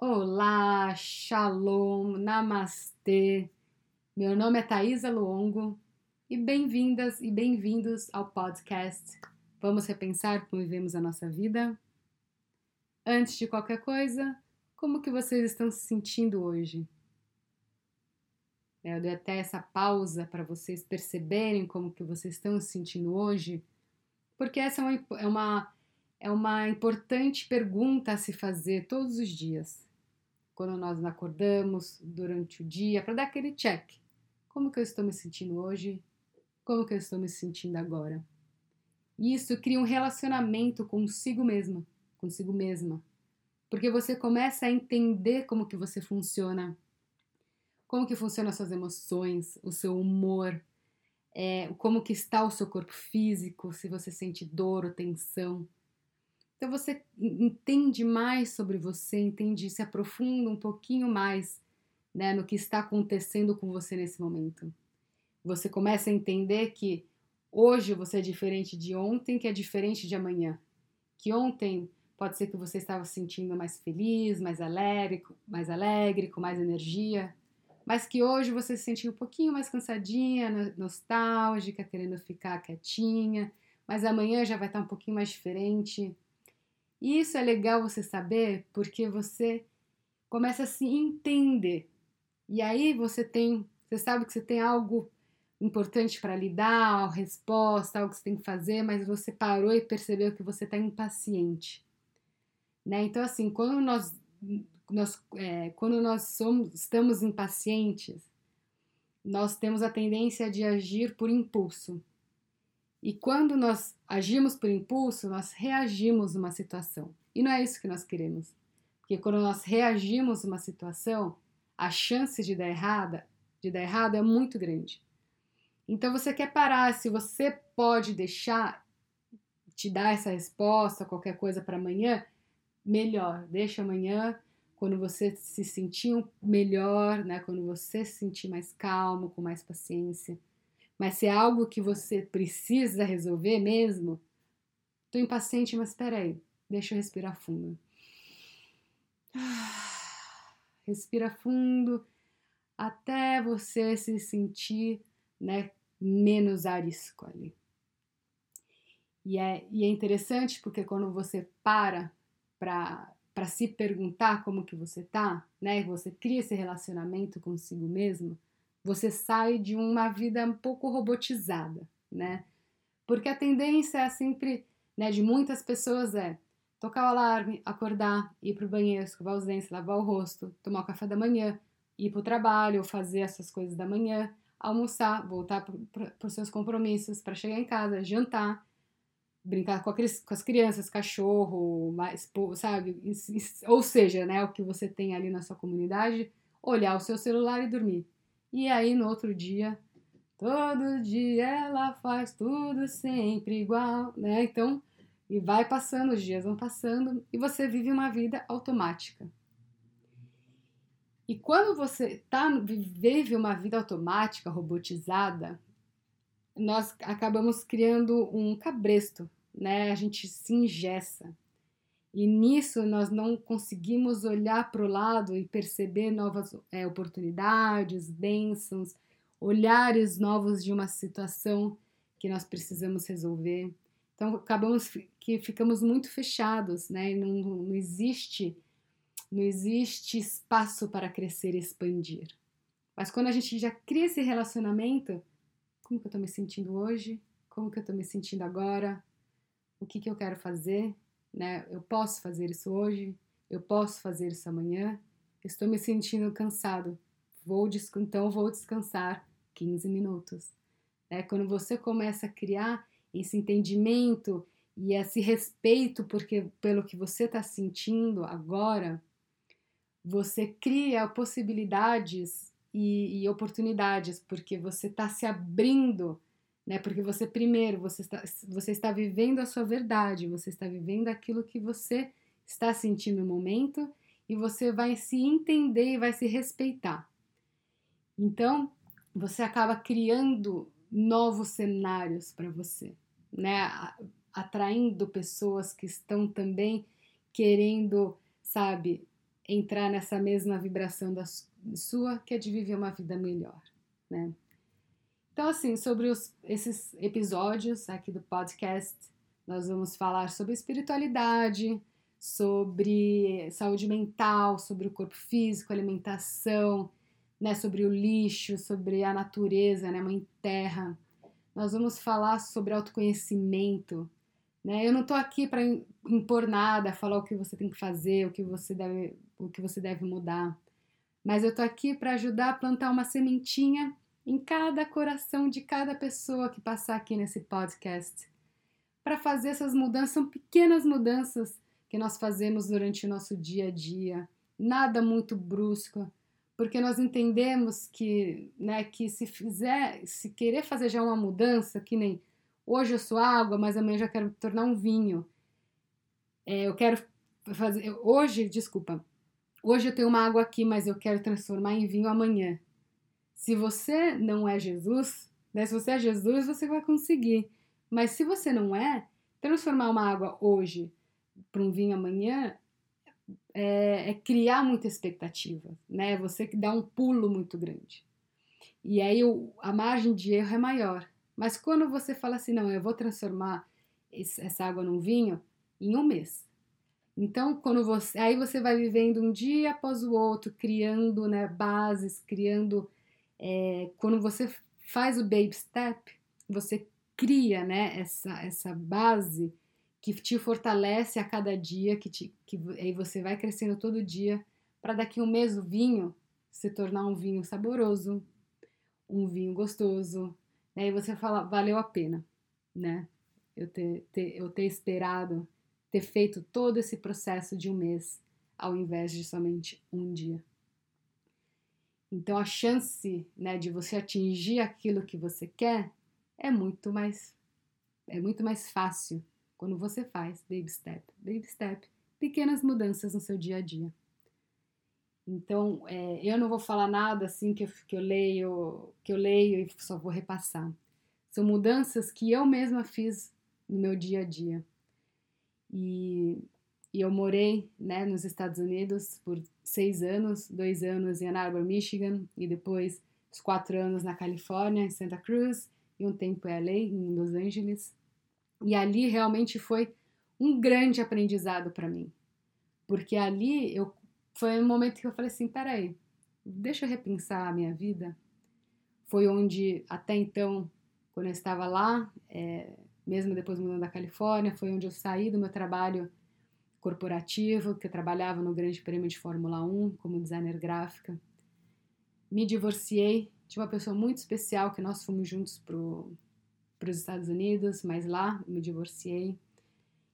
Olá, Shalom, Namastê. Meu nome é Thaisa Luongo e bem-vindas e bem-vindos ao podcast Vamos Repensar como vivemos a nossa vida? Antes de qualquer coisa, como que vocês estão se sentindo hoje? Eu dei até essa pausa para vocês perceberem como que vocês estão se sentindo hoje, porque essa é uma, é uma, é uma importante pergunta a se fazer todos os dias. Quando nós acordamos durante o dia, para dar aquele check. Como que eu estou me sentindo hoje? Como que eu estou me sentindo agora? E isso cria um relacionamento consigo mesma, consigo mesma. Porque você começa a entender como que você funciona como que funcionam as suas emoções, o seu humor, é, como que está o seu corpo físico, se você sente dor ou tensão. Então você entende mais sobre você, entende, se aprofunda um pouquinho mais né, no que está acontecendo com você nesse momento. Você começa a entender que hoje você é diferente de ontem, que é diferente de amanhã. Que ontem pode ser que você estava se sentindo mais feliz, mais alegre, mais alegre, com mais energia mas que hoje você se sentiu um pouquinho mais cansadinha, nostálgica, querendo ficar quietinha, mas amanhã já vai estar um pouquinho mais diferente. E isso é legal você saber porque você começa a se entender. E aí você tem, você sabe que você tem algo importante para lidar, uma resposta, algo que você tem que fazer, mas você parou e percebeu que você está impaciente. Né? Então, assim, quando nós nós, é, quando nós somos, estamos impacientes, nós temos a tendência de agir por impulso. E quando nós agimos por impulso, nós reagimos uma situação. E não é isso que nós queremos. Porque quando nós reagimos uma situação, a chance de dar errada, de dar errado é muito grande. Então você quer parar, se você pode deixar te dar essa resposta, qualquer coisa para amanhã, melhor, deixa amanhã quando você se sentir melhor, né? Quando você se sentir mais calmo, com mais paciência. Mas se é algo que você precisa resolver mesmo, tô impaciente, mas espera aí, deixa eu respirar fundo. Respira fundo até você se sentir, né, menos arisco ali. E é, e é interessante porque quando você para para se perguntar como que você tá, né? Você cria esse relacionamento consigo mesmo, você sai de uma vida um pouco robotizada, né? Porque a tendência é sempre, né, de muitas pessoas é tocar o alarme, acordar, ir pro banheiro, escovar os dentes, lavar o rosto, tomar o café da manhã, ir pro trabalho, fazer essas coisas da manhã, almoçar, voltar para os seus compromissos, para chegar em casa, jantar, brincar com, aqueles, com as crianças, cachorro, sabe? Ou seja, né, o que você tem ali na sua comunidade, olhar o seu celular e dormir. E aí no outro dia, todo dia ela faz tudo sempre igual, né? Então, e vai passando, os dias vão passando e você vive uma vida automática. E quando você tá, vive uma vida automática, robotizada, nós acabamos criando um cabresto né? A gente se ingessa. E nisso nós não conseguimos olhar para o lado e perceber novas é, oportunidades, bênçãos, olhares novos de uma situação que nós precisamos resolver. Então acabamos que ficamos muito fechados, né? Não, não existe não existe espaço para crescer e expandir. Mas quando a gente já cria esse relacionamento, como que eu estou me sentindo hoje? Como que eu estou me sentindo agora? o que, que eu quero fazer, né? Eu posso fazer isso hoje, eu posso fazer isso amanhã, estou me sentindo cansado, vou então vou descansar 15 minutos. É quando você começa a criar esse entendimento e esse respeito porque pelo que você está sentindo agora, você cria possibilidades e, e oportunidades porque você está se abrindo né? Porque você primeiro você está, você está vivendo a sua verdade, você está vivendo aquilo que você está sentindo no momento e você vai se entender e vai se respeitar. Então, você acaba criando novos cenários para você, né? Atraindo pessoas que estão também querendo, sabe, entrar nessa mesma vibração da sua, que é de viver uma vida melhor, né? Então, assim, sobre os, esses episódios aqui do podcast, nós vamos falar sobre espiritualidade, sobre saúde mental, sobre o corpo físico, alimentação, né, sobre o lixo, sobre a natureza, né, mãe terra. Nós vamos falar sobre autoconhecimento, né? Eu não estou aqui para impor nada, falar o que você tem que fazer, o que você deve, o que você deve mudar. Mas eu estou aqui para ajudar a plantar uma sementinha em cada coração de cada pessoa que passar aqui nesse podcast. Para fazer essas mudanças, são pequenas mudanças que nós fazemos durante o nosso dia a dia, nada muito brusco, porque nós entendemos que, né, que se fizer, se querer fazer já uma mudança, que nem hoje eu sou água, mas amanhã eu já quero tornar um vinho. É, eu quero fazer, hoje, desculpa, hoje eu tenho uma água aqui, mas eu quero transformar em vinho amanhã. Se você não é Jesus, né, se você é Jesus, você vai conseguir. Mas se você não é, transformar uma água hoje para um vinho amanhã é, é, criar muita expectativa, né? Você que dá um pulo muito grande. E aí o, a margem de erro é maior. Mas quando você fala assim, não, eu vou transformar esse, essa água num vinho em um mês. Então, quando você, aí você vai vivendo um dia após o outro, criando né, bases, criando. É, quando você faz o baby step, você cria né, essa, essa base que te fortalece a cada dia, que, te, que aí você vai crescendo todo dia, para daqui um mês o vinho se tornar um vinho saboroso, um vinho gostoso, né? E você fala, valeu a pena, né? Eu ter, ter, eu ter esperado, ter feito todo esse processo de um mês, ao invés de somente um dia. Então a chance, né, de você atingir aquilo que você quer é muito mais é muito mais fácil quando você faz baby step, baby step, pequenas mudanças no seu dia a dia. Então, é, eu não vou falar nada assim que eu, que eu leio, que eu leio e só vou repassar. São mudanças que eu mesma fiz no meu dia a dia. E, e eu morei né, nos Estados Unidos por seis anos, dois anos em Ann Arbor, Michigan, e depois os quatro anos na Califórnia, em Santa Cruz, e um tempo em LA, em Los Angeles. E ali realmente foi um grande aprendizado para mim. Porque ali eu foi um momento que eu falei assim, peraí, deixa eu repensar a minha vida. Foi onde até então, quando eu estava lá, é, mesmo depois mudando da Califórnia, foi onde eu saí do meu trabalho corporativo, que eu trabalhava no Grande Prêmio de Fórmula 1 como designer gráfica. Me divorciei de uma pessoa muito especial que nós fomos juntos para os Estados Unidos, mas lá me divorciei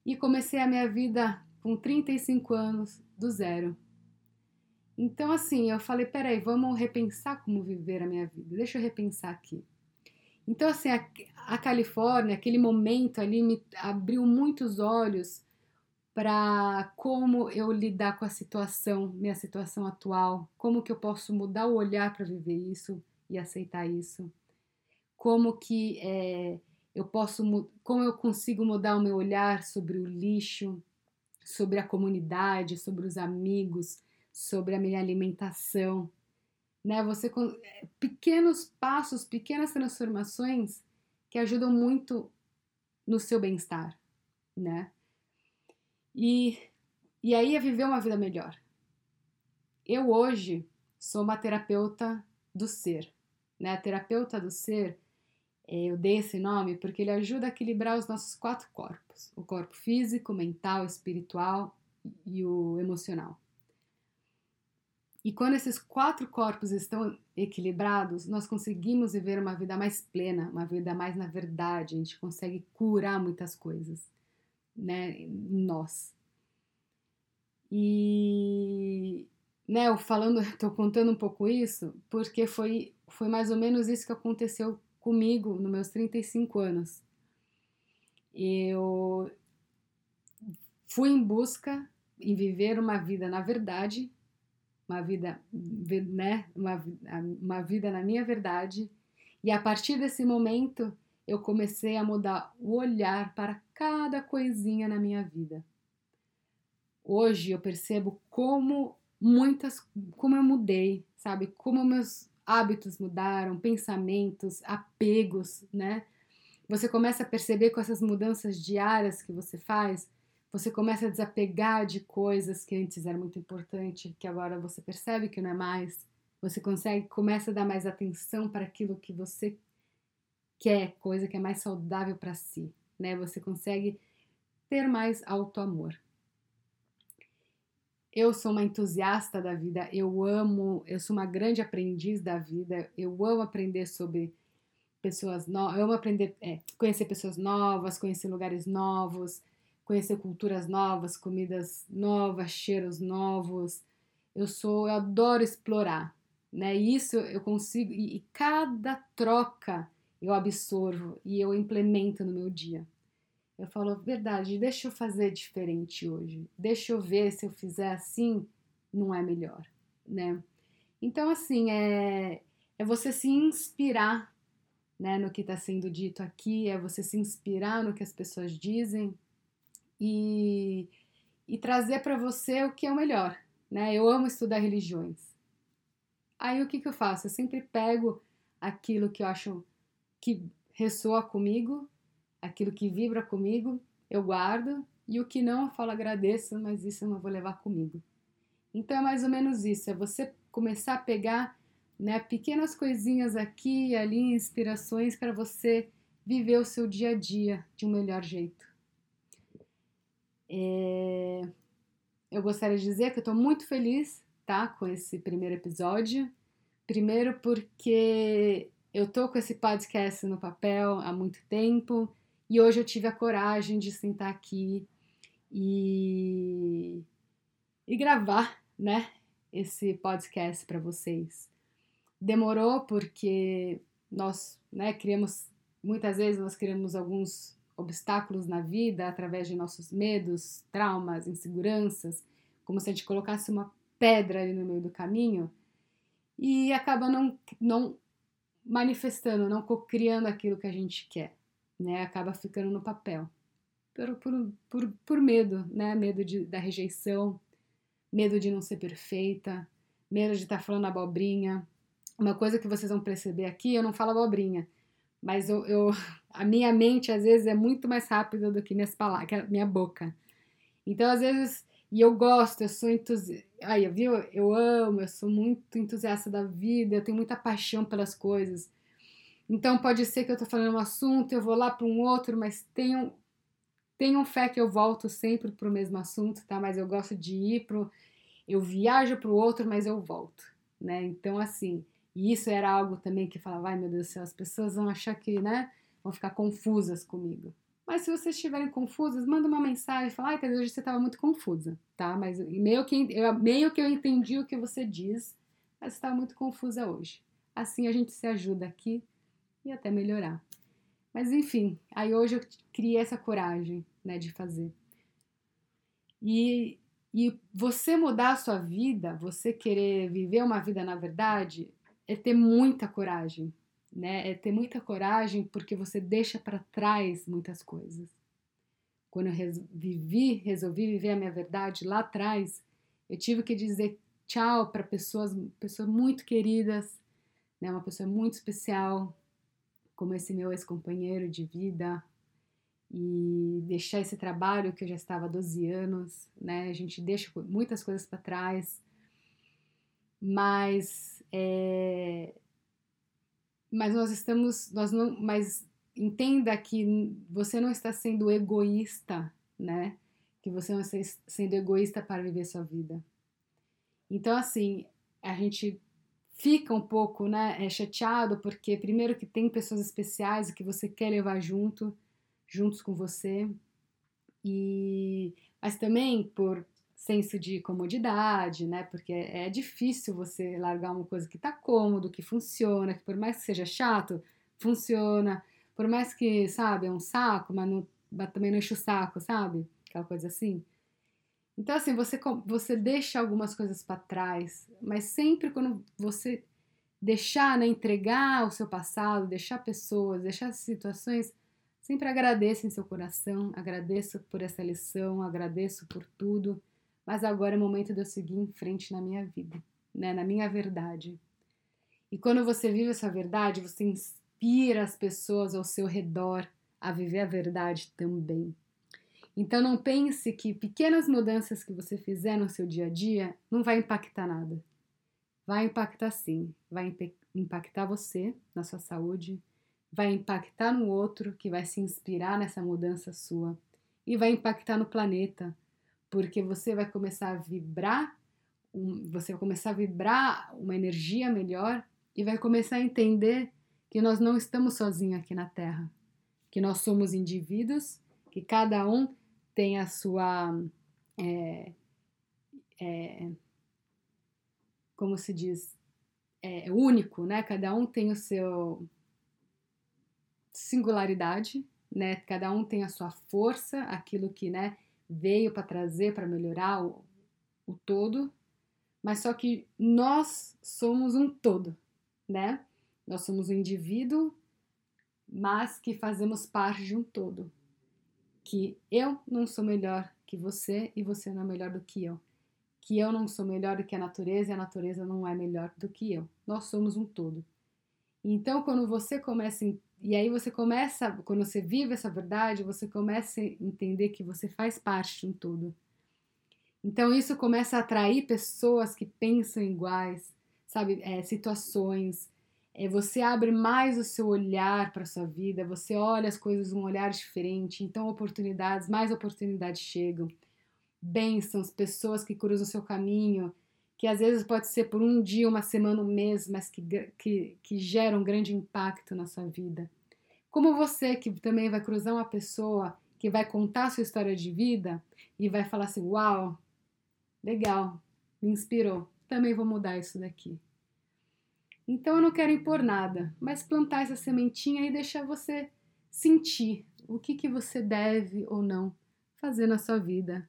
e comecei a minha vida com 35 anos do zero. Então, assim, eu falei: peraí, vamos repensar como viver a minha vida, deixa eu repensar aqui. Então, assim, a, a Califórnia, aquele momento ali, me abriu muitos olhos para como eu lidar com a situação, minha situação atual, como que eu posso mudar o olhar para viver isso e aceitar isso como que é, eu posso, como eu consigo mudar o meu olhar sobre o lixo, sobre a comunidade, sobre os amigos, sobre a minha alimentação, né? Você pequenos passos, pequenas transformações que ajudam muito no seu bem-estar, né? E e aí é viver uma vida melhor. Eu hoje sou uma terapeuta do ser, né? A terapeuta do ser é, eu dei esse nome porque ele ajuda a equilibrar os nossos quatro corpos: o corpo físico, mental, espiritual e o emocional. E quando esses quatro corpos estão equilibrados, nós conseguimos viver uma vida mais plena, uma vida mais na verdade. A gente consegue curar muitas coisas, né, em nós. E, né, eu falando, estou contando um pouco isso, porque foi, foi mais ou menos isso que aconteceu comigo nos meus 35 anos. Eu fui em busca em viver uma vida na verdade, uma vida, né, uma, uma vida na minha verdade, e a partir desse momento eu comecei a mudar o olhar para cada coisinha na minha vida. Hoje eu percebo como muitas como eu mudei, sabe? Como meus hábitos mudaram, pensamentos, apegos, né? Você começa a perceber com essas mudanças diárias que você faz, você começa a desapegar de coisas que antes eram muito importantes, que agora você percebe que não é mais. Você consegue, começa a dar mais atenção para aquilo que você quer, coisa que é mais saudável para si, né? Você consegue ter mais auto-amor. Eu sou uma entusiasta da vida, eu amo, eu sou uma grande aprendiz da vida, eu amo aprender sobre pessoas novas, eu amo aprender, é, conhecer pessoas novas, conhecer lugares novos, conhecer culturas novas, comidas novas, cheiros novos. Eu sou, eu adoro explorar, né? Isso eu consigo e, e cada troca eu absorvo e eu implemento no meu dia. Eu falo, verdade, deixa eu fazer diferente hoje. Deixa eu ver se eu fizer assim, não é melhor, né? Então, assim, é, é você se inspirar né, no que está sendo dito aqui, é você se inspirar no que as pessoas dizem e, e trazer para você o que é o melhor, né? Eu amo estudar religiões. Aí o que, que eu faço? Eu sempre pego aquilo que eu acho que ressoa comigo aquilo que vibra comigo, eu guardo, e o que não, eu falo agradeço, mas isso eu não vou levar comigo. Então é mais ou menos isso, é você começar a pegar né, pequenas coisinhas aqui e ali, inspirações para você viver o seu dia a dia de um melhor jeito. É... Eu gostaria de dizer que eu estou muito feliz tá, com esse primeiro episódio. Primeiro porque eu tô com esse podcast no papel há muito tempo e hoje eu tive a coragem de sentar aqui e, e gravar, né, esse podcast para vocês. Demorou porque nós, né, criamos muitas vezes nós criamos alguns obstáculos na vida através de nossos medos, traumas, inseguranças, como se a gente colocasse uma pedra ali no meio do caminho e acaba não, não manifestando, não criando aquilo que a gente quer né? Acaba ficando no papel. Por, por, por, por medo, né? Medo de, da rejeição, medo de não ser perfeita, medo de estar tá falando abobrinha. Uma coisa que vocês vão perceber aqui, eu não falo abobrinha, mas eu, eu a minha mente às vezes é muito mais rápida do que minhas palavras, minha boca. Então, às vezes, e eu gosto, eu sou entusiasta. Aí, viu? Eu amo, eu sou muito entusiasta da vida, eu tenho muita paixão pelas coisas. Então pode ser que eu estou falando um assunto, eu vou lá para um outro, mas tenham, tenham fé que eu volto sempre para o mesmo assunto, tá? Mas eu gosto de ir pro. Eu viajo para o outro, mas eu volto, né? Então, assim, e isso era algo também que falava, ai meu Deus do céu, as pessoas vão achar que, né? Vão ficar confusas comigo. Mas se vocês estiverem confusas, manda uma mensagem, fala, ai, hoje você estava muito confusa, tá? Mas meio que, eu, meio que eu entendi o que você diz, mas você estava muito confusa hoje. Assim a gente se ajuda aqui e até melhorar. Mas enfim, aí hoje eu criei essa coragem, né, de fazer. E, e você mudar a sua vida, você querer viver uma vida na verdade, é ter muita coragem, né? É ter muita coragem porque você deixa para trás muitas coisas. Quando eu res vivi, resolvi viver a minha verdade lá atrás, eu tive que dizer tchau para pessoas, pessoas muito queridas, né? Uma pessoa muito especial, como esse meu ex-companheiro de vida e deixar esse trabalho que eu já estava há 12 anos, né? A gente deixa muitas coisas para trás, mas é, mas nós estamos, nós não, mas entenda que você não está sendo egoísta, né? Que você não está sendo egoísta para viver sua vida. Então, assim, a gente fica um pouco né, é, chateado, porque primeiro que tem pessoas especiais que você quer levar junto, juntos com você, e mas também por senso de comodidade, né? Porque é difícil você largar uma coisa que tá cômodo, que funciona, que por mais que seja chato, funciona. Por mais que, sabe, é um saco, mas, não, mas também não enche o saco, sabe? Aquela coisa assim. Então, assim, você, você deixa algumas coisas para trás, mas sempre quando você deixar, né, entregar o seu passado, deixar pessoas, deixar situações, sempre agradeça em seu coração, agradeça por essa lição, agradeço por tudo, mas agora é o momento de eu seguir em frente na minha vida, né? na minha verdade. E quando você vive essa verdade, você inspira as pessoas ao seu redor a viver a verdade também. Então não pense que pequenas mudanças que você fizer no seu dia a dia não vai impactar nada. Vai impactar sim, vai impactar você na sua saúde, vai impactar no outro que vai se inspirar nessa mudança sua e vai impactar no planeta, porque você vai começar a vibrar, você vai começar a vibrar uma energia melhor e vai começar a entender que nós não estamos sozinhos aqui na Terra, que nós somos indivíduos, que cada um tem a sua. É, é, como se diz? É, único, né? Cada um tem o seu singularidade, né? Cada um tem a sua força, aquilo que, né, veio para trazer, para melhorar o, o todo, mas só que nós somos um todo, né? Nós somos um indivíduo, mas que fazemos parte de um todo. Que eu não sou melhor que você e você não é melhor do que eu. Que eu não sou melhor do que a natureza e a natureza não é melhor do que eu. Nós somos um todo. Então, quando você começa, e aí você começa, quando você vive essa verdade, você começa a entender que você faz parte de um todo. Então, isso começa a atrair pessoas que pensam iguais, sabe? É, situações. É, você abre mais o seu olhar para a sua vida, você olha as coisas com um olhar diferente, então oportunidades, mais oportunidades chegam. Bênçãos, pessoas que cruzam o seu caminho, que às vezes pode ser por um dia, uma semana, um mês, mas que, que, que geram um grande impacto na sua vida. Como você que também vai cruzar uma pessoa que vai contar sua história de vida e vai falar assim: Uau, legal, me inspirou, também vou mudar isso daqui. Então eu não quero impor nada, mas plantar essa sementinha e deixar você sentir o que, que você deve ou não fazer na sua vida,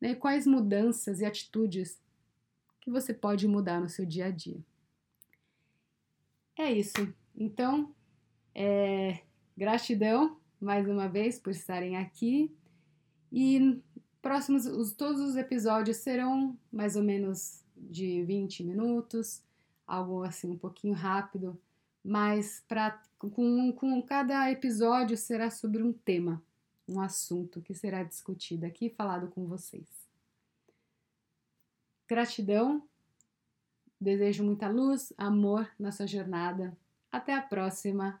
né? quais mudanças e atitudes que você pode mudar no seu dia a dia. É isso. Então, é, gratidão mais uma vez por estarem aqui e próximos os, todos os episódios serão mais ou menos de 20 minutos algo assim um pouquinho rápido, mas pra, com, com cada episódio será sobre um tema, um assunto que será discutido aqui e falado com vocês. Gratidão, desejo muita luz, amor na sua jornada. Até a próxima.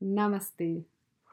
Namastê.